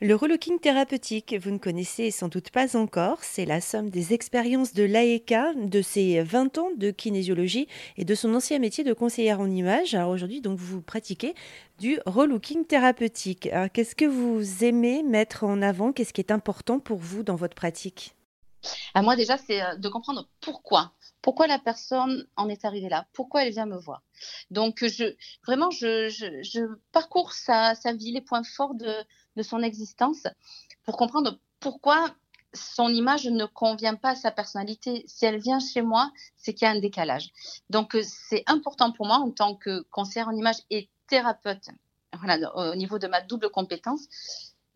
Le relooking thérapeutique, vous ne connaissez sans doute pas encore, c'est la somme des expériences de l'AECA, de ses 20 ans de kinésiologie et de son ancien métier de conseillère en image. Alors aujourd'hui, donc, vous pratiquez du relooking thérapeutique. qu'est-ce que vous aimez mettre en avant? Qu'est-ce qui est important pour vous dans votre pratique? À moi déjà, c'est euh, de comprendre pourquoi. Pourquoi la personne en est arrivée là? Pourquoi elle vient me voir? Donc, je, vraiment, je, je, parcours sa, sa, vie, les points forts de, de son existence pour comprendre pourquoi son image ne convient pas à sa personnalité. Si elle vient chez moi, c'est qu'il y a un décalage. Donc, euh, c'est important pour moi en tant que conseillère en image et thérapeute, voilà, au niveau de ma double compétence,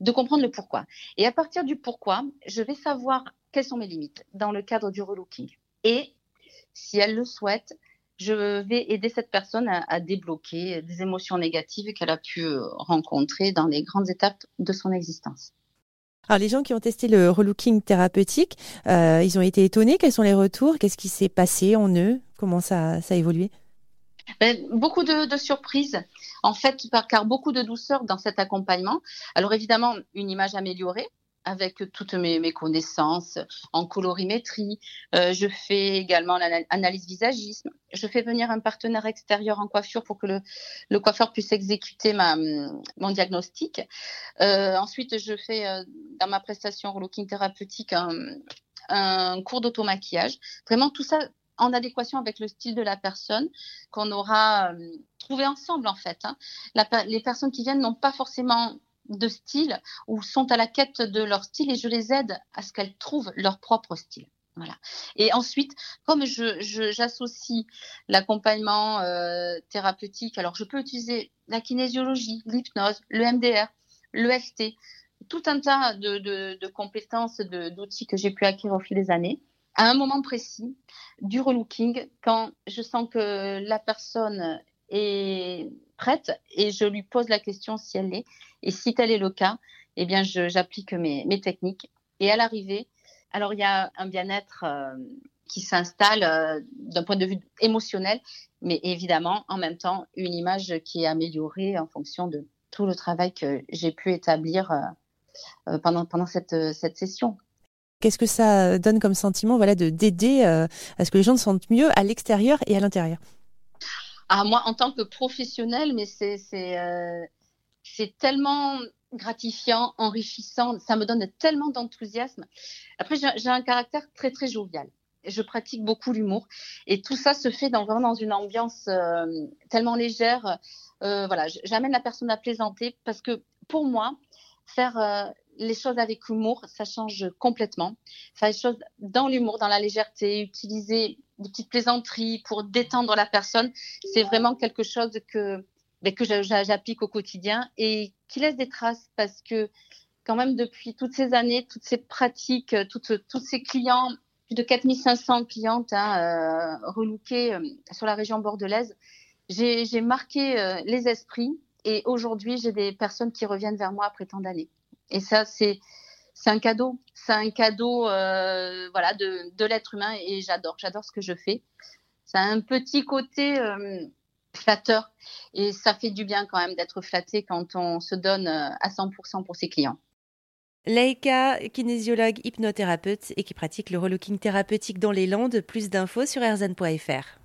de comprendre le pourquoi. Et à partir du pourquoi, je vais savoir quelles sont mes limites dans le cadre du relooking. Si elle le souhaite, je vais aider cette personne à, débloquer des émotions négatives qu'elle a pu euh, rencontrer dans les grandes étapes de son existence. Alors les gens qui ont testé le relooking thérapeutique, euh, ils ont été étonnés. Quels sont les retours? Qu'est-ce qui s'est passé en eux? Comment ça, ça a évolué? Ben, beaucoup de, surprises, en fait, car beaucoup de douceur dans cet accompagnement. Alors évidemment, une image améliorée avec toutes mes, connaissances en colorimétrie. Euh, je fais également l'analyse visagisme. Je fais venir un partenaire extérieur en coiffure pour que le, coiffeur puisse exécuter mon diagnostic. Euh, ensuite, je fais euh, dans ma prestation relooking thérapeutique un, un cours d'automaquillage. Vraiment tout ça en adéquation avec le style de la personne qu'on aura trouvé ensemble en fait. Hein. les personnes qui viennent n'ont pas forcément de style ou sont à la quête de leur style et je les aide à ce qu'elles trouvent leur propre style. Voilà. Et ensuite, comme j'associe l'accompagnement euh, thérapeutique, alors je peux utiliser la kinésiologie, l'hypnose, le MDR, le FT, tout un tas de, de, de compétences, d'outils que j'ai pu acquérir au fil des années à un moment précis du relooking quand je sens que la personne est prête et je lui pose la question si elle l'est. Et si tel est le cas, eh bien, j'applique mes, techniques. Et à l'arrivée, alors il y a un bien-être euh, qui s'installe euh, d'un point de vue émotionnel, mais évidemment, en même temps, une image qui est améliorée en fonction de tout le travail que j'ai pu établir euh, pendant, pendant cette, cette session. Qu'est-ce que ça donne comme sentiment voilà, de d'aider à ce que les gens se sentent mieux à l'extérieur et à l'intérieur? Ah, Moi, en tant que professionnel, mais c'est euh, c'est tellement gratifiant, enrichissant, ça me donne tellement d'enthousiasme. Après, j'ai un caractère très, très jovial. Je pratique beaucoup l'humour et tout ça se fait dans, vraiment dans une ambiance euh, tellement légère. voilà, j'amène la personne à plaisanter parce que pour moi, faire les choses avec humour, ça change complètement. Faire les choses dans l'humour, dans la légèreté, utiliser des petites plaisanteries pour détendre la personne, c'est vraiment quelque chose que, ben, que j'applique au quotidien et qui laisse des traces parce que quand même depuis toutes ces années, toutes ces pratiques, toutes, tous ces clients, plus de 4500 clientes hein, euh, relookées euh, sur la région bordelaise, j'ai marqué euh, les esprits et aujourd'hui j'ai des personnes qui reviennent vers moi après tant d'années. Et ça, c'est un cadeau. C'est un cadeau euh, voilà, de, l'être humain et j'adore. J'adore ce que je fais. Ça a un petit côté euh, flatteur et ça fait du bien quand même d'être flatté quand on se donne euh, à 100% pour ses clients. Laïka, kinésiologue hypnothérapeute et qui pratique le relooking thérapeutique dans les Landes. Plus d'infos sur erzan.fr.